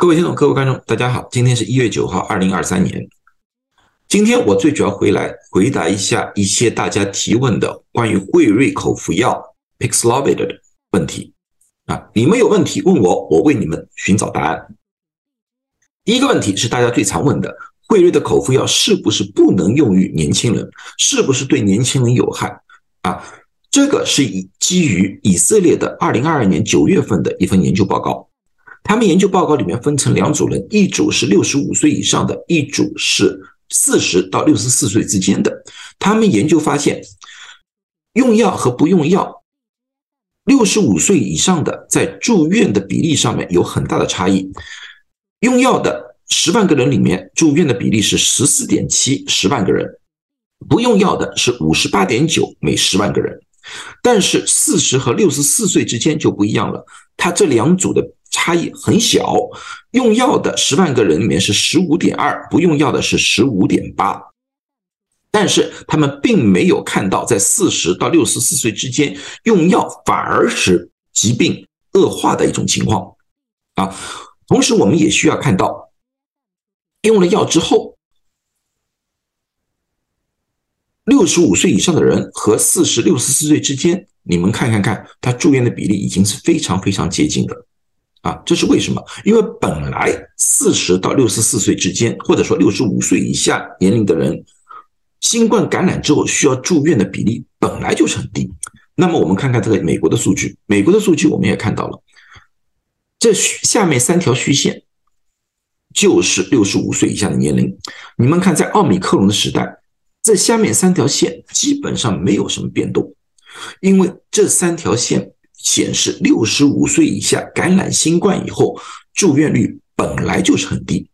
各位听众、各位观众，大家好，今天是一月九号，二零二三年。今天我最主要回来回答一下一些大家提问的关于惠瑞口服药 Pixlovid 的问题啊，你们有问题问我，我为你们寻找答案。第一个问题是大家最常问的，惠瑞的口服药是不是不能用于年轻人？是不是对年轻人有害？啊，这个是以基于以色列的二零二二年九月份的一份研究报告。他们研究报告里面分成两组人，一组是六十五岁以上的，一组是四十到六十四岁之间的。他们研究发现，用药和不用药，六十五岁以上的在住院的比例上面有很大的差异。用药的十万个人里面，住院的比例是十四点七十万个人，不用药的是五十八点九每十万个人。但是四十和六十四岁之间就不一样了，它这两组的。差异很小，用药的十万个人里面是十五点二，不用药的是十五点八。但是他们并没有看到在四十到六十四岁之间用药反而使疾病恶化的一种情况啊。同时，我们也需要看到，用了药之后，六十五岁以上的人和四十六十四岁之间，你们看看看，他住院的比例已经是非常非常接近的。啊，这是为什么？因为本来四十到六十四岁之间，或者说六十五岁以下年龄的人，新冠感染之后需要住院的比例本来就是很低。那么我们看看这个美国的数据，美国的数据我们也看到了，这下面三条虚线就是六十五岁以下的年龄。你们看，在奥密克戎的时代，这下面三条线基本上没有什么变动，因为这三条线。显示六十五岁以下感染新冠以后住院率本来就是很低。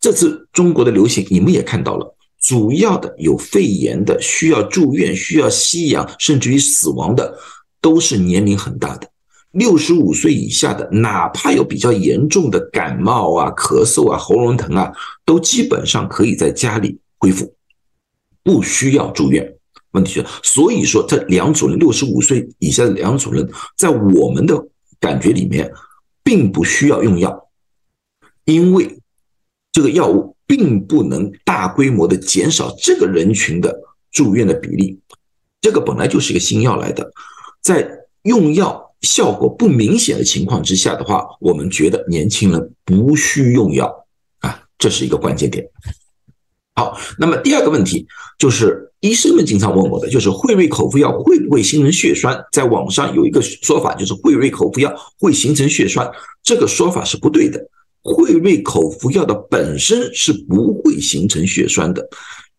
这次中国的流行，你们也看到了，主要的有肺炎的、需要住院、需要吸氧，甚至于死亡的，都是年龄很大的。六十五岁以下的，哪怕有比较严重的感冒啊、咳嗽啊、喉咙疼啊，都基本上可以在家里恢复，不需要住院。问题是，所以说这两组人六十五岁以下的两组人，在我们的感觉里面，并不需要用药，因为这个药物并不能大规模的减少这个人群的住院的比例。这个本来就是一个新药来的，在用药效果不明显的情况之下的话，我们觉得年轻人不需用药啊，这是一个关键点。好，那么第二个问题就是。医生们经常问我的就是惠瑞口服药会不会形成血栓？在网上有一个说法，就是惠瑞口服药会形成血栓，这个说法是不对的。惠瑞口服药的本身是不会形成血栓的，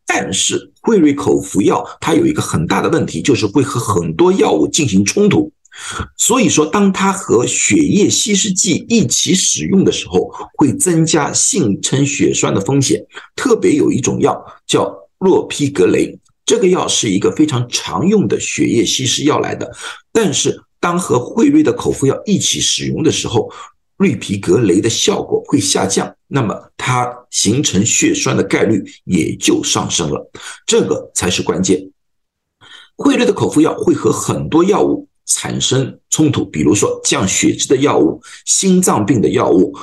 但是惠瑞口服药它有一个很大的问题，就是会和很多药物进行冲突。所以说，当它和血液稀释剂一起使用的时候，会增加形成血栓的风险。特别有一种药叫洛匹格雷。这个药是一个非常常用的血液稀释药来的，但是当和惠瑞的口服药一起使用的时候，氯皮格雷的效果会下降，那么它形成血栓的概率也就上升了，这个才是关键。惠瑞的口服药会和很多药物产生冲突，比如说降血脂的药物、心脏病的药物。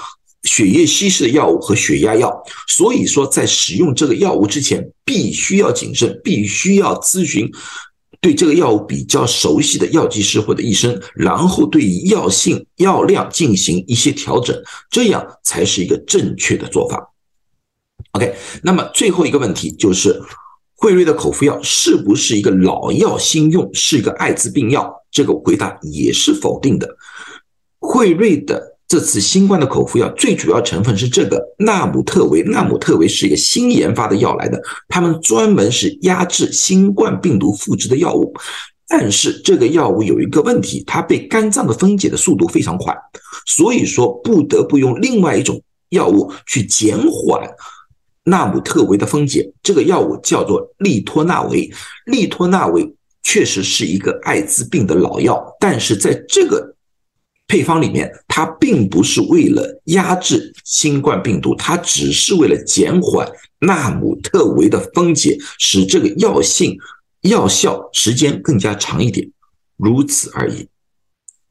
血液稀释的药物和血压药，所以说在使用这个药物之前，必须要谨慎，必须要咨询对这个药物比较熟悉的药剂师或者医生，然后对药性、药量进行一些调整，这样才是一个正确的做法。OK，那么最后一个问题就是，惠瑞的口服药是不是一个老药新用，是一个艾滋病药？这个回答也是否定的。惠瑞的。这次新冠的口服药最主要成分是这个纳姆特维，纳姆特维是一个新研发的药来的，他们专门是压制新冠病毒复制的药物。但是这个药物有一个问题，它被肝脏的分解的速度非常快，所以说不得不用另外一种药物去减缓纳姆特维的分解。这个药物叫做利托那维，利托那维确实是一个艾滋病的老药，但是在这个。配方里面，它并不是为了压制新冠病毒，它只是为了减缓纳姆特维的分解，使这个药性、药效时间更加长一点，如此而已。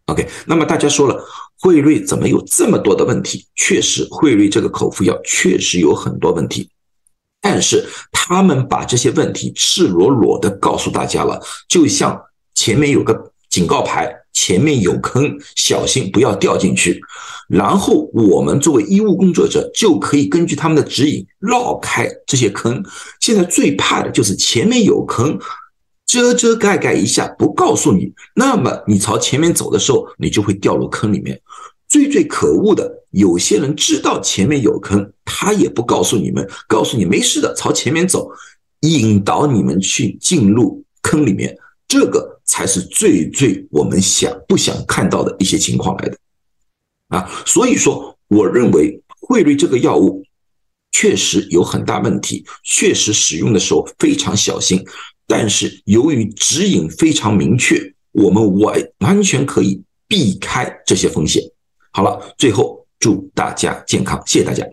OK，那么大家说了，惠瑞怎么有这么多的问题？确实，惠瑞这个口服药确实有很多问题，但是他们把这些问题赤裸裸的告诉大家了，就像前面有个警告牌，前面有坑，小心不要掉进去。然后我们作为医务工作者就可以根据他们的指引绕开这些坑。现在最怕的就是前面有坑，遮遮盖盖一下不告诉你，那么你朝前面走的时候，你就会掉入坑里面。最最可恶的，有些人知道前面有坑，他也不告诉你们，告诉你没事的，朝前面走，引导你们去进入坑里面。这个才是最最我们想不想看到的一些情况来的。啊，所以说，我认为汇率这个药物确实有很大问题，确实使用的时候非常小心。但是由于指引非常明确，我们完完全可以避开这些风险。好了，最后祝大家健康，谢谢大家。